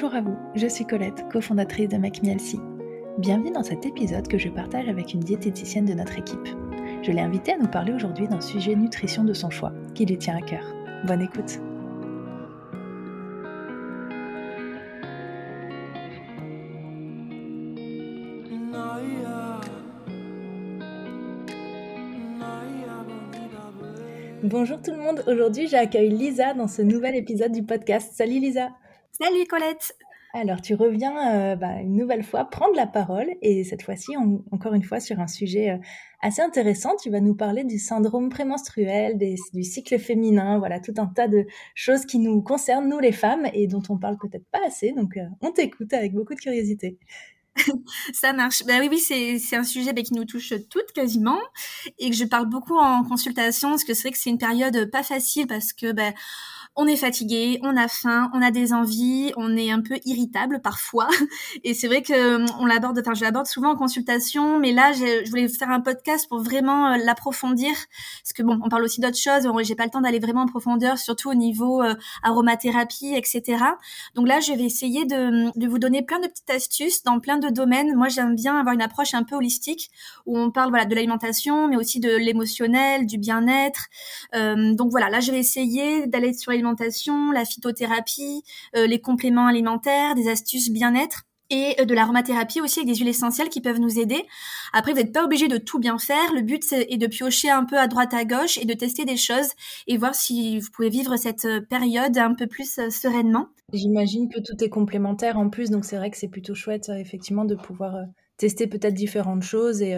Bonjour à vous, je suis Colette, cofondatrice de MacMielsi. Bienvenue dans cet épisode que je partage avec une diététicienne de notre équipe. Je l'ai invitée à nous parler aujourd'hui d'un sujet nutrition de son choix, qui lui tient à cœur. Bonne écoute Bonjour tout le monde, aujourd'hui j'accueille Lisa dans ce nouvel épisode du podcast. Salut Lisa Salut Colette alors, tu reviens euh, bah, une nouvelle fois prendre la parole et cette fois-ci, encore une fois, sur un sujet euh, assez intéressant. Tu vas nous parler du syndrome prémenstruel, du cycle féminin, voilà, tout un tas de choses qui nous concernent, nous les femmes, et dont on parle peut-être pas assez. Donc, euh, on t'écoute avec beaucoup de curiosité. Ça marche. Ben oui, oui, c'est un sujet ben, qui nous touche toutes quasiment et que je parle beaucoup en consultation parce que c'est vrai que c'est une période pas facile parce que ben, on est fatigué, on a faim, on a des envies, on est un peu irritable parfois. Et c'est vrai que on l'aborde, enfin je l'aborde souvent en consultation, mais là je voulais faire un podcast pour vraiment euh, l'approfondir, parce que bon, on parle aussi d'autres choses. J'ai pas le temps d'aller vraiment en profondeur, surtout au niveau euh, aromathérapie, etc. Donc là, je vais essayer de, vous donner plein de petites astuces dans plein de domaines. Moi, j'aime bien avoir une approche un peu holistique où on parle voilà de l'alimentation, mais aussi de l'émotionnel, du bien-être. Euh, donc voilà, là, je vais essayer d'aller sur l'alimentation la phytothérapie, euh, les compléments alimentaires, des astuces bien-être et euh, de l'aromathérapie aussi avec des huiles essentielles qui peuvent nous aider. Après, vous n'êtes pas obligé de tout bien faire. Le but est de piocher un peu à droite à gauche et de tester des choses et voir si vous pouvez vivre cette euh, période un peu plus sereinement. J'imagine que tout est complémentaire en plus, donc c'est vrai que c'est plutôt chouette effectivement de pouvoir tester peut-être différentes choses et,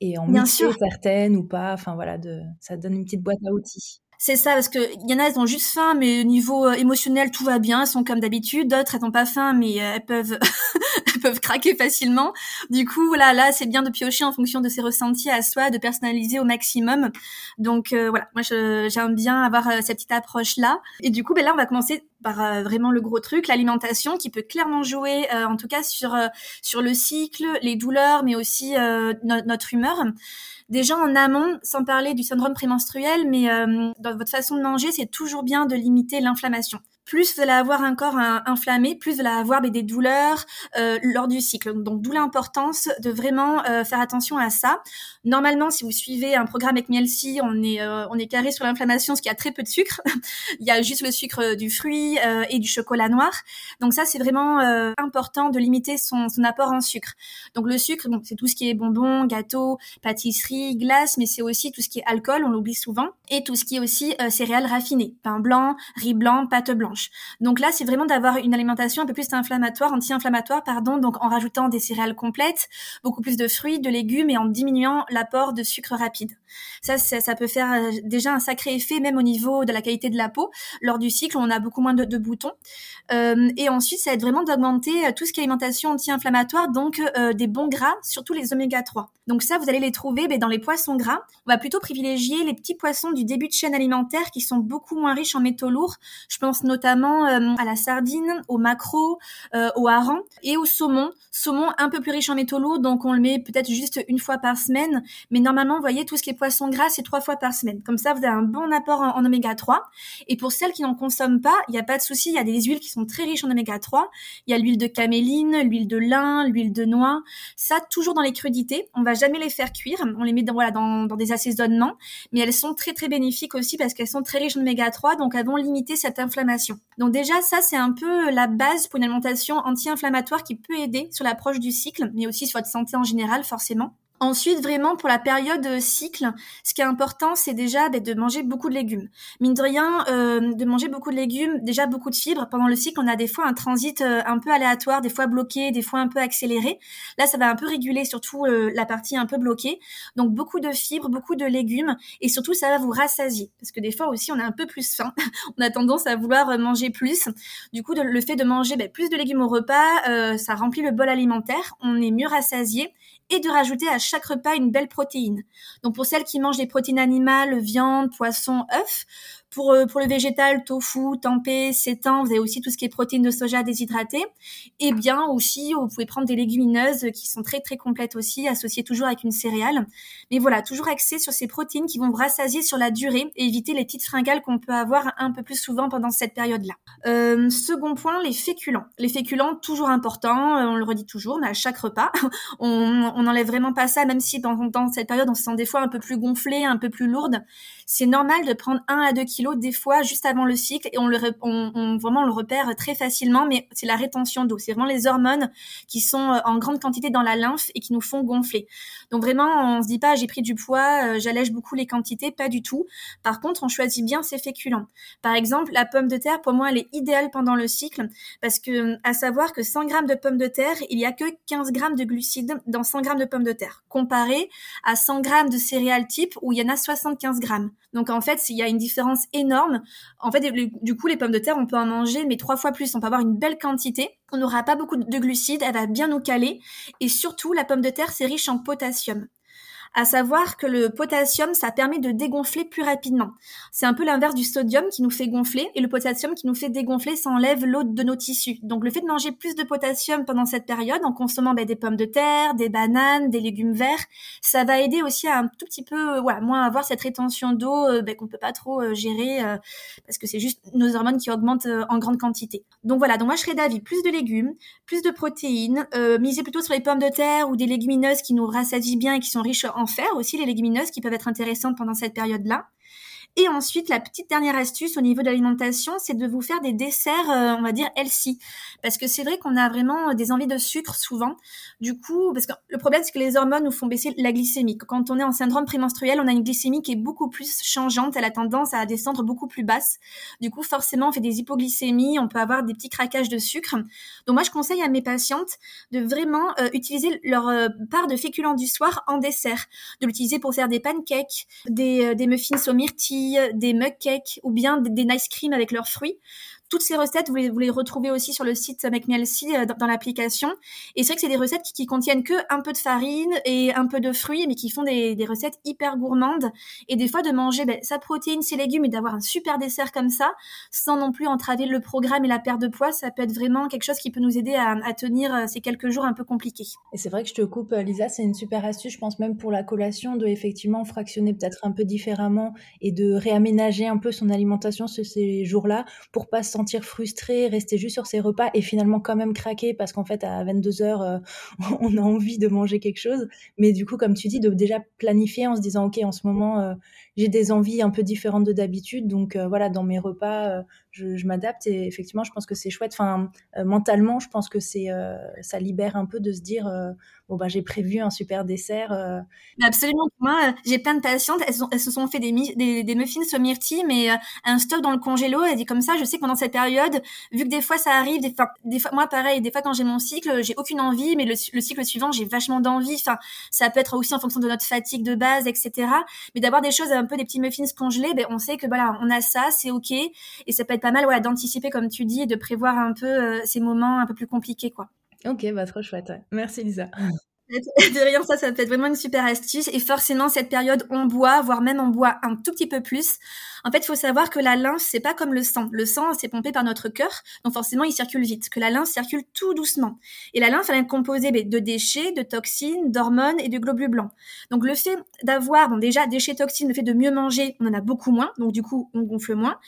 et en mixer certaines ou pas. Enfin voilà, de, ça donne une petite boîte à outils c'est ça parce que y en a elles ont juste faim mais au niveau euh, émotionnel tout va bien elles sont comme d'habitude. D'autres elles n'ont pas faim mais euh, elles peuvent peuvent craquer facilement. Du coup voilà là c'est bien de piocher en fonction de ses ressentis à soi de personnaliser au maximum. Donc euh, voilà moi j'aime bien avoir cette petite approche là et du coup ben là on va commencer par vraiment le gros truc, l'alimentation qui peut clairement jouer, en tout cas sur sur le cycle, les douleurs, mais aussi notre humeur. Déjà en amont, sans parler du syndrome prémenstruel, mais euh, dans votre façon de manger, c'est toujours bien de limiter l'inflammation plus vous allez avoir un corps inflammé, plus vous allez avoir des douleurs euh, lors du cycle. Donc d'où l'importance de vraiment euh, faire attention à ça. Normalement, si vous suivez un programme avec Mielsi, on est euh, on est carré sur l'inflammation, ce qui a très peu de sucre. Il y a juste le sucre du fruit et du chocolat noir. Donc ça, c'est vraiment important de limiter son, son apport en sucre. Donc le sucre, donc c'est tout ce qui est bonbons, gâteaux, pâtisseries, glaces, mais c'est aussi tout ce qui est alcool, on l'oublie souvent, et tout ce qui est aussi céréales raffinées, pain blanc, riz blanc, pâte blanche. Donc là, c'est vraiment d'avoir une alimentation un peu plus inflammatoire, anti-inflammatoire, pardon, donc en rajoutant des céréales complètes, beaucoup plus de fruits, de légumes et en diminuant l'apport de sucre rapide. Ça, ça, peut faire euh, déjà un sacré effet, même au niveau de la qualité de la peau. Lors du cycle, on a beaucoup moins de, boutons. Euh, et ensuite, ça aide vraiment d'augmenter euh, tout ce qui est alimentation anti-inflammatoire, donc des bons gras, surtout les oméga 3. Donc ça, vous allez les trouver ben, dans les poissons gras. On va plutôt privilégier les petits poissons du début de chaîne alimentaire qui sont beaucoup moins riches en métaux lourds. Je pense notamment à la sardine, au maquereau, au hareng et au saumon. Saumon un peu plus riche en métaux lourds, donc on le met peut-être juste une fois par semaine. Mais normalement, vous voyez, tout ce qui est gras, c'est trois fois par semaine. Comme ça, vous avez un bon apport en, oméga 3. Et pour celles qui n'en consomment pas, il n'y a pas de souci. Il y a des huiles qui sont très riches en oméga 3. Il y a l'huile de caméline, l'huile de lin, l'huile de noix. Ça, toujours dans les crudités. On va jamais les faire cuire. On les met dans, voilà, dans des assaisonnements. Mais elles sont très, très bénéfiques aussi parce qu'elles sont très riches en oméga 3. Donc, elles vont limiter cette inflammation. Donc, déjà, ça, c'est un peu la base pour une alimentation anti-inflammatoire qui peut aider sur l'approche du cycle, mais aussi sur votre santé en général, forcément. Ensuite, vraiment pour la période euh, cycle, ce qui est important, c'est déjà ben, de manger beaucoup de légumes. Mine de rien, euh, de manger beaucoup de légumes, déjà beaucoup de fibres. Pendant le cycle, on a des fois un transit euh, un peu aléatoire, des fois bloqué, des fois un peu accéléré. Là, ça va un peu réguler surtout la partie un peu bloquée. Donc beaucoup de fibres, beaucoup de légumes, et surtout ça va vous rassasier, parce que des fois aussi on a un peu plus faim. on a tendance à vouloir manger plus. Du coup, le fait de manger ben, plus de légumes au repas, ça remplit le bol alimentaire. On est mieux rassasié et de rajouter à chaque repas une belle protéine. Donc pour celles qui mangent des protéines animales, viande, poisson, œufs, Pour, pour le végétal, tofu, tempeh, sétan, vous avez aussi tout ce qui est protéines de soja déshydratées. Et bien aussi, vous pouvez prendre des légumineuses qui sont très très complètes aussi, associées toujours avec une céréale. Mais voilà, toujours axé sur ces protéines qui vont rassasier sur la durée et éviter les petites fringales qu'on peut avoir un peu plus souvent pendant cette période-là. Euh, second point, les féculents. Les féculents, toujours importants, on le redit toujours, mais à chaque repas, on n'enlève vraiment pas ça, même si dans, dans cette période, on se sent des fois un peu plus gonflé, un peu plus lourde. C'est normal de prendre 1 à 2 kilos des fois juste avant le cycle et on le on, vraiment le repère très facilement, mais c'est la rétention d'eau. C'est vraiment les hormones qui sont euh, en grande quantité dans la lymphe et qui nous font gonfler. Donc vraiment, on se dit pas j'ai pris du poids, euh, j'allège beaucoup les quantités, pas du tout. Par contre, on choisit bien ses féculents. Par exemple, la pomme de terre, pour moi, elle est idéale pendant le cycle parce que à savoir que 100 grammes de pommes de terre, il y a que 15 grammes de glucides dans 100 grammes de pommes de terre, comparé à 100 grammes de céréales type où il y en a 75 grammes. Donc en fait, il y a une différence énorme. En fait, du coup, les pommes de terre, on peut en manger, mais trois fois plus. On peut avoir une belle quantité. On n'aura pas beaucoup de glucides, elle va bien nous caler. Et surtout, la pomme de terre, c'est riche en potassium à savoir que le potassium, ça permet de dégonfler plus rapidement. C'est un peu l'inverse du sodium qui nous fait gonfler et le potassium qui nous fait dégonfler, ça enlève l'eau de nos tissus. Donc le fait de manger plus de potassium pendant cette période, en consommant ben, des pommes de terre, des bananes, des légumes verts, ça va aider aussi à un tout petit peu, ouais, moins avoir cette rétention d'eau euh, ben, qu'on peut pas trop euh, gérer euh, parce que c'est juste nos hormones qui augmentent en grande quantité. Donc voilà, donc moi je serais d'avis plus de légumes, plus de protéines, miser plutôt sur les pommes de terre ou des légumineuses qui nous rassasient bien et qui sont riches en faire aussi, les légumineuses qui peuvent être intéressantes pendant cette période-là. Et ensuite, la petite dernière astuce au niveau de l'alimentation, c'est de vous faire des desserts, euh, on va dire healthy. Parce que c'est vrai qu'on a vraiment des envies de sucre souvent. Du coup, parce que le problème, c'est que les hormones nous font baisser la glycémie. Quand on est en syndrome prémenstruel, on a une glycémie qui est beaucoup plus changeante. Elle a tendance à descendre beaucoup plus basse. Du coup, forcément, on fait des hypoglycémies, on peut avoir des petits craquages de sucre. Donc moi, je conseille à mes patientes de vraiment euh, utiliser leur euh, part de féculents du soir en dessert. De l'utiliser pour faire des pancakes, des, des muffins au myrtille, des mug cakes ou bien des, nice cream avec leurs fruits. Toutes ces recettes, vous les, vous retrouvez aussi sur le site Make euh, dans, l'application. Et c'est vrai que c'est des recettes qui, contiennent que un peu de farine et un peu de fruits, mais qui font des, recettes hyper gourmandes. Et des fois, de manger ben, sa protéine, ses légumes et d'avoir un super dessert comme ça, sans non plus entraver le programme et la perte de poids, ça peut être vraiment quelque chose qui peut nous aider à, tenir euh, ces quelques jours un peu compliqués. Et c'est vrai que je te coupe, euh, Lisa, c'est une super astuce, je pense même pour la collation, de effectivement fractionner peut-être un peu différemment et de réaménager un peu son alimentation ces jours-là pour pas se frustré, rester juste sur ses repas et finalement quand même craquer parce qu'en fait à 22 heures euh, on a envie de manger quelque chose. Mais du coup, comme tu dis, de déjà planifier en se disant ok en ce moment euh, j'ai des envies un peu différentes de d'habitude, donc euh, voilà dans mes repas je, m'adapte et effectivement je pense que c'est chouette. Enfin mentalement je pense que c'est ça libère un peu de se dire bon bah j'ai prévu un super dessert. Absolument. Moi j'ai plein de patientes, elles, se sont fait des, des, muffins au myrtille mais un stock dans le congélo. Elle dit comme ça je sais que pendant cette période, vu que des fois ça arrive, des fois, des fois moi pareil, des fois quand j'ai mon cycle, j'ai aucune envie, mais le, cycle suivant, j'ai vachement d'envie. Enfin, ça peut être aussi en fonction de notre fatigue de base, etc. Mais d'avoir des choses un peu des petits muffins congelés, ben on sait que voilà, on a ça, c'est ok, et ça peut pas mal, voilà, d'anticiper comme tu dis, et de prévoir un peu euh, ces moments un peu plus compliqués, quoi. Ok, bah trop chouette. Merci Lisa. de rien, ça, ça peut être vraiment une super astuce. Et forcément, cette période, on boit, voire même on boit un tout petit peu plus. En fait, il faut savoir que la lymphe, c'est pas comme le sang. Le sang, c'est pompé par notre cœur, donc forcément, il circule vite. Que la lymphe circule tout doucement. Et la lymphe, elle est composée ben, de déchets, de toxines, d'hormones et de globules blancs. Donc, le fait d'avoir, bon, déjà, déchets, toxines, le fait de mieux manger, on en a beaucoup moins. Donc, du coup, on gonfle moins.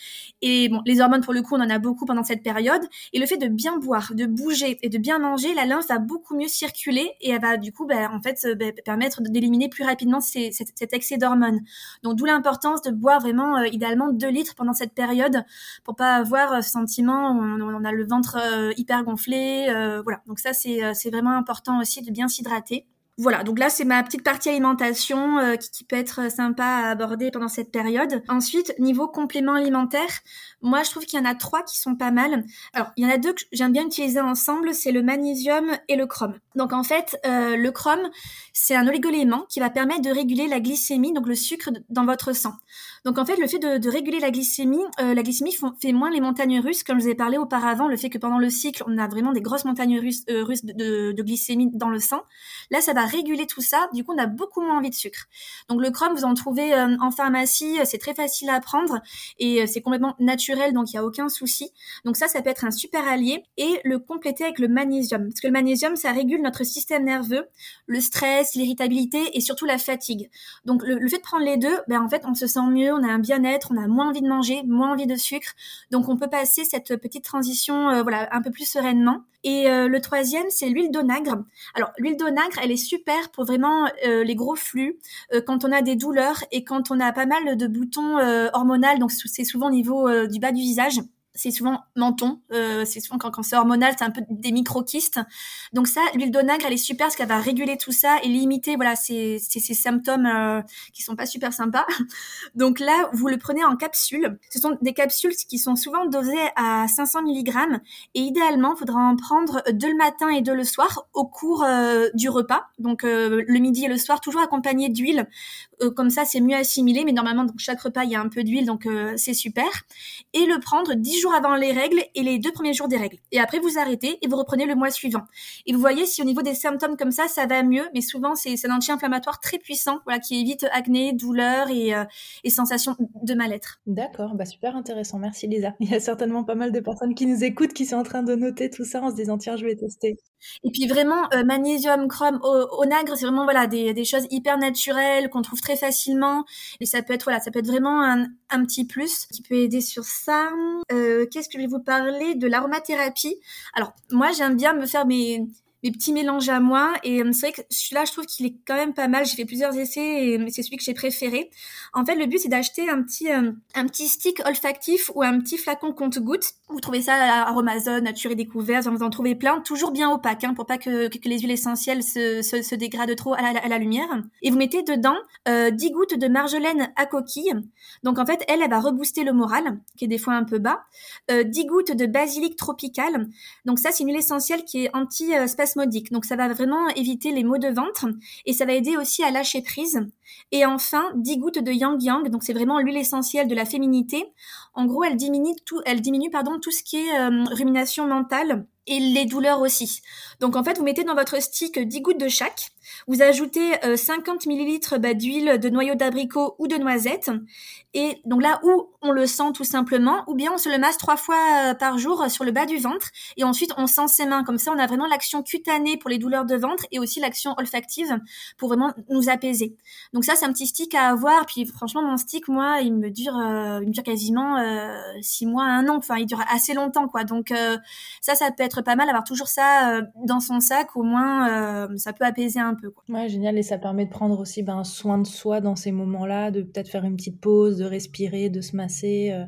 Et bon, les hormones, pour le coup, on en a beaucoup pendant cette période. Et le fait de bien boire, de bouger et de bien manger, la lymphe va beaucoup mieux circuler et elle va, du coup, ben, en fait, ben, permettre d'éliminer plus rapidement cet, excès d'hormones. Donc, d'où l'importance de boire vraiment, euh, idéalement 2 litres pendant cette période pour pas avoir euh, ce sentiment on, on a le ventre euh, hyper gonflé. Euh, voilà, donc ça c'est vraiment important aussi de bien s'hydrater. Voilà, donc là c'est ma petite partie alimentation qui, qui, peut être sympa à aborder pendant cette période. Ensuite, niveau complément alimentaire, moi, je trouve qu'il y en a trois qui sont pas mal. Alors, il y en a deux que j'aime bien utiliser ensemble, c'est le magnésium et le chrome. Donc, en fait, euh, le chrome, c'est un oligoélément qui va permettre de réguler la glycémie, donc le sucre dans votre sang. Donc, en fait, le fait de, réguler la glycémie, euh, la glycémie fait moins les montagnes russes, comme je vous ai parlé auparavant, le fait que pendant le cycle, on a vraiment des grosses montagnes russes, euh, russes de, de, glycémie dans le sang. Là, ça va réguler tout ça. Du coup, on a beaucoup moins envie de sucre. Donc le chrome, vous en trouvez euh, en pharmacie, c'est très facile à prendre et c'est complètement naturel, donc il y a aucun souci. Donc ça, ça peut être un super allié et le compléter avec le magnésium, parce que le magnésium, ça régule notre système nerveux, le stress, l'irritabilité et surtout la fatigue. Donc le, fait de prendre les deux, ben en fait, on se sent mieux, on a un bien-être, on a moins envie de manger, moins envie de sucre. Donc on peut passer cette petite transition euh, voilà un peu plus sereinement. Et euh, le troisième, c'est l'huile d'onagre. Alors l'huile d'onagre, elle est super pour vraiment euh, les gros flux, quand on a des douleurs et quand on a pas mal de boutons hormonaux. Donc c'est souvent au niveau du bas du visage c'est souvent menton, euh, c'est souvent quand, c'est hormonal, c'est un peu des micro-kystes. Donc ça, l'huile d'onagre, elle est super parce qu'elle va réguler tout ça et limiter voilà ces, ces, ces symptômes euh, qui sont pas super sympas. Donc là, vous le prenez en capsule. Ce sont des capsules qui sont souvent dosées à 500 mg et idéalement, il faudra en prendre deux le matin et deux le soir au cours euh, du repas. Donc euh, le midi et le soir, toujours accompagné d'huile. Euh, comme ça, c'est mieux assimilé. Mais normalement, donc chaque repas, il y a un peu d'huile, donc c'est super. Et le prendre 10 jours avant les règles et les deux premiers jours des règles. Et après, vous arrêtez et vous reprenez le mois suivant. Et vous voyez si au niveau des symptômes comme ça, ça va mieux. Mais souvent, c'est un anti-inflammatoire très puissant, voilà, qui évite acné, douleur et, euh, et sensations de mal-être. D'accord, bah super intéressant. Merci Lisa. Il y a certainement pas mal de personnes qui nous écoutent, qui sont en train de noter tout ça en se disant tiens, je vais tester. Et puis vraiment, euh, magnésium, chrome, onagre, c'est vraiment voilà des, des choses hyper naturelles qu'on trouve très facilement. Et ça peut être voilà, ça peut être vraiment un, petit plus qui peut aider sur ça. Euh, qu'est-ce que je vais vous parler de l'aromathérapie? Alors moi j'aime bien me faire mes mes petits mélanges à moi. Et euh, c'est vrai que celui-là, je trouve qu'il est quand même pas mal. J'ai fait plusieurs essais et c'est celui que j'ai préféré. En fait, le but, c'est d'acheter un petit, euh, un petit stick olfactif ou un petit flacon compte-gouttes. Vous trouvez ça à Amazon, Nature et Découverte, vous en trouvez plein, toujours bien opaque, hein, pour pas que, que, les huiles essentielles se, se, dégradent trop à la, à la, lumière. Et vous mettez dedans euh, 10 gouttes de marjolaine à coquille. Donc en fait, elle, elle va rebooster le moral, qui est des fois un peu bas. Euh, 10 gouttes de basilic tropical. Donc ça, c'est une huile essentielle qui est anti-spasmodique donc ça va vraiment éviter les maux de ventre et ça va aider aussi à lâcher prise. Et enfin, 10 gouttes de Yang Yang, donc c'est vraiment l'huile essentielle de la féminité. En gros, elle diminue tout, elle diminue pardon tout ce qui est euh, rumination mentale et les douleurs aussi. Donc en fait, vous mettez dans votre stick 10 gouttes de chaque. Vous ajoutez 50 euh, millilitres bah, d'huile de noyau d'abricot ou de noisette. Et donc là où on le sent tout simplement, ou bien on se le masse trois fois euh, par jour sur le bas du ventre. Et ensuite, on sent ses mains. Comme ça, on a vraiment l'action cutanée pour les douleurs de ventre et aussi l'action olfactive pour vraiment nous apaiser. Donc ça, c'est un petit stick à avoir. Puis franchement, mon stick, moi, il me dure, euh, quasiment six mois, un an. Enfin, il dure assez longtemps, quoi. Donc ça, ça peut être pas mal avoir toujours ça euh, dans son sac, au moins euh, ça peut apaiser un peu. Quoi. Ouais, génial, et ça permet de prendre aussi ben, soin de soi dans ces moments-là, de peut-être faire une petite pause, de respirer, de se masser, euh,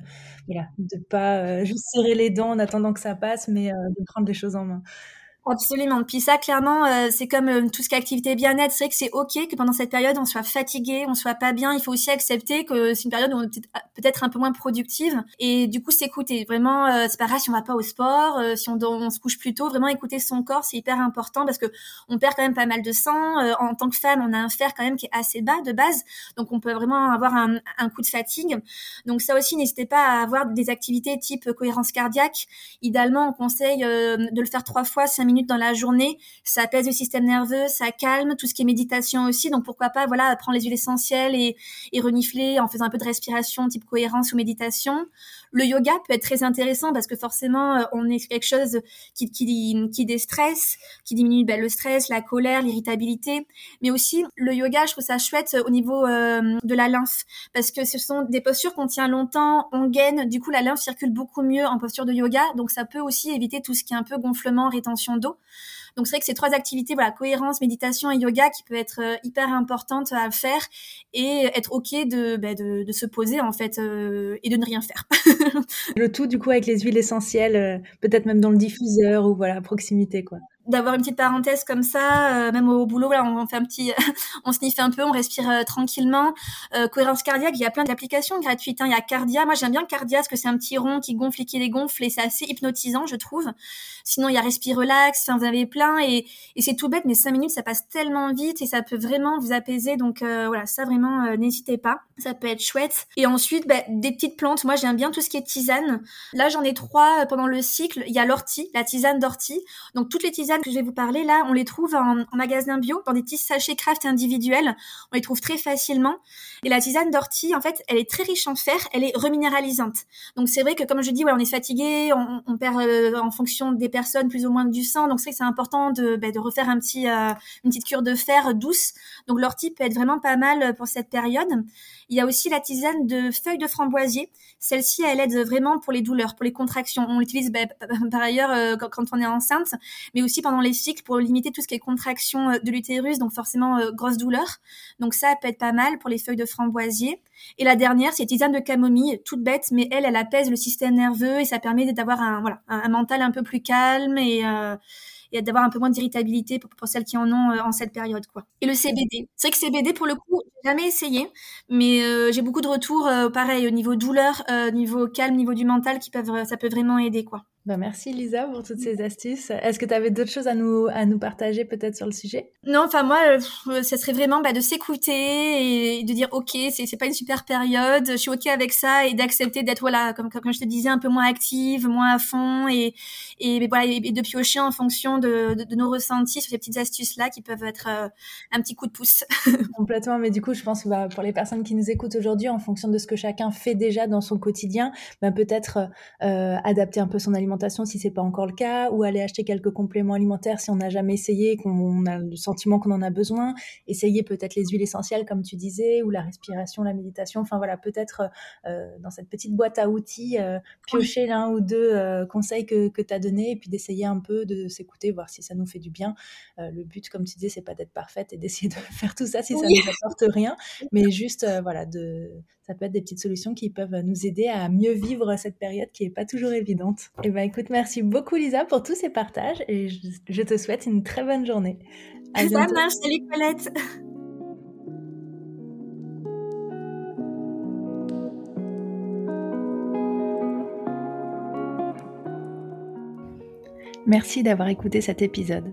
voilà, de pas juste serrer les dents en attendant que ça passe, mais de prendre les choses en main. Absolument. Puis ça, clairement, euh, c'est comme euh, tout ce qui est activité bien-être. C'est vrai que c'est ok que pendant cette période, on soit fatigué, on soit pas bien. Il faut aussi accepter que c'est une période où on est peut-être un peu moins productive. Et du coup, s'écouter. Vraiment, euh, c'est pas grave si on va pas au sport, si on, on, se couche plus tôt. Vraiment écouter son corps, c'est hyper important parce que on perd quand même pas mal de sang. en tant que femme, on a un fer quand même qui est assez bas de base, donc on peut vraiment avoir un, un coup de fatigue. Donc ça aussi, n'hésitez pas à avoir des activités type cohérence cardiaque. Idéalement, on conseille de le faire trois fois, cinq minutes dans la journée, ça apaise le système nerveux, ça calme, tout ce qui est méditation aussi. Donc pourquoi pas, voilà, prendre les huiles essentielles et, et renifler en faisant un peu de respiration, type cohérence ou méditation. Le yoga peut être très intéressant parce que forcément, euh, on est quelque chose qui, qui, déstresse, qui diminue ben, le stress, la colère, l'irritabilité. Mais aussi, le yoga, je trouve ça chouette au niveau euh, de la lymphe parce que ce sont des postures qu'on tient longtemps, on gaine, du coup la lymphe circule beaucoup mieux en posture de yoga, donc ça peut aussi éviter tout ce qui est un peu gonflement, rétention d'eau. Donc c'est vrai que ces trois activités, voilà, cohérence, méditation et yoga, qui peuvent être euh, hyper importantes à faire et être ok de, bah, de, se poser en fait euh, et de ne rien faire. le tout du coup avec les huiles essentielles, euh, peut-être même dans le diffuseur ou voilà à proximité quoi d'avoir une petite parenthèse comme ça, euh, même au boulot, là, on fait un petit, on sniffe un peu, on respire euh, tranquillement. Euh, cohérence cardiaque, il y a plein d'applications gratuites. Hein. Il y a Cardia, moi j'aime bien Cardia parce que c'est un petit rond qui gonfle et qui dégonfle et c'est assez hypnotisant, je trouve. Sinon, il y a Respire Relax, enfin, vous avez plein et, et c'est tout bête, mais cinq minutes, ça passe tellement vite et ça peut vraiment vous apaiser. Donc voilà, ça vraiment, n'hésitez pas, ça peut être chouette. Et ensuite, bah, des petites plantes, moi j'aime bien tout ce qui est tisane. Là, j'en ai trois pendant le cycle. Il y a l'ortie, la tisane d'ortie. Donc toutes les tisanes que je vais vous parler là, on les trouve en, magasin bio, dans des petits sachets craft individuels. On les trouve très facilement. Et la tisane d'ortie, en fait, elle est très riche en fer, elle est reminéralisante. Donc c'est vrai que comme je dis, ouais, on est fatigué, on, perd euh, en fonction des personnes plus ou moins du sang. Donc c'est c'est important de, bah, de refaire un petit, euh, une petite cure de fer douce. Donc l'ortie peut être vraiment pas mal pour cette période. Il y a aussi la tisane de feuilles de framboisier. Celle-ci, elle aide vraiment pour les douleurs, pour les contractions. On l'utilise bah, par ailleurs euh, quand, on est enceinte, mais aussi pendant les cycles pour limiter tout ce qui est contraction euh, de l'utérus, donc forcément euh, grosse douleur. Donc ça peut être pas mal pour les feuilles de framboisier. Et la dernière, c'est tisane de camomille, toute bête, mais elle, elle apaise le système nerveux et ça permet d'avoir un voilà un, mental un peu plus calme et et d'avoir un peu moins d'irritabilité pour, pour, celles qui en ont en cette période quoi. Et le CBD, c'est vrai que CBD pour le coup, j'ai jamais essayé, mais j'ai beaucoup de retours pareil au niveau douleur, niveau calme, niveau du mental qui peuvent ça peut vraiment aider quoi. Ben merci Lisa pour toutes ces astuces. Est-ce que tu avais d'autres choses à nous, à nous partager peut-être sur le sujet? Non, enfin moi, euh, ça serait vraiment bah, de s'écouter et de dire ok, c'est, pas une super période, je suis ok avec ça et d'accepter d'être voilà, comme, comme je te disais, un peu moins active, moins à fond et, et, voilà, et, de piocher en fonction de, de, nos ressentis sur ces petites astuces là qui peuvent être euh, un petit coup de pouce. Complètement, mais du coup je pense que bah, pour les personnes qui nous écoutent aujourd'hui, en fonction de ce que chacun fait déjà dans son quotidien, bah, peut-être euh, adapter un peu son alimentation si c'est pas encore le cas, ou aller acheter quelques compléments alimentaires si on n'a jamais essayé, qu'on a le sentiment qu'on en a besoin. Essayer peut-être les huiles essentielles comme tu disais, ou la respiration, la méditation. Enfin voilà, peut-être euh, dans cette petite boîte à outils, euh, piocher l'un ou deux euh, conseils que, que tu as donnés, et puis d'essayer un peu de s'écouter, voir si ça nous fait du bien. le but, comme tu disais, c'est pas d'être parfaite et d'essayer de faire tout ça si ça ne nous apporte rien, mais juste voilà de ça peut être des petites solutions qui peuvent nous aider à mieux vivre cette période qui n'est pas toujours évidente. Et eh ben écoute, merci beaucoup Lisa pour tous ces partages et je, te souhaite une très bonne journée. À Ça marche, salut Colette Merci d'avoir écouté cet épisode.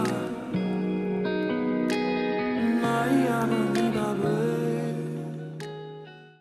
Mariana.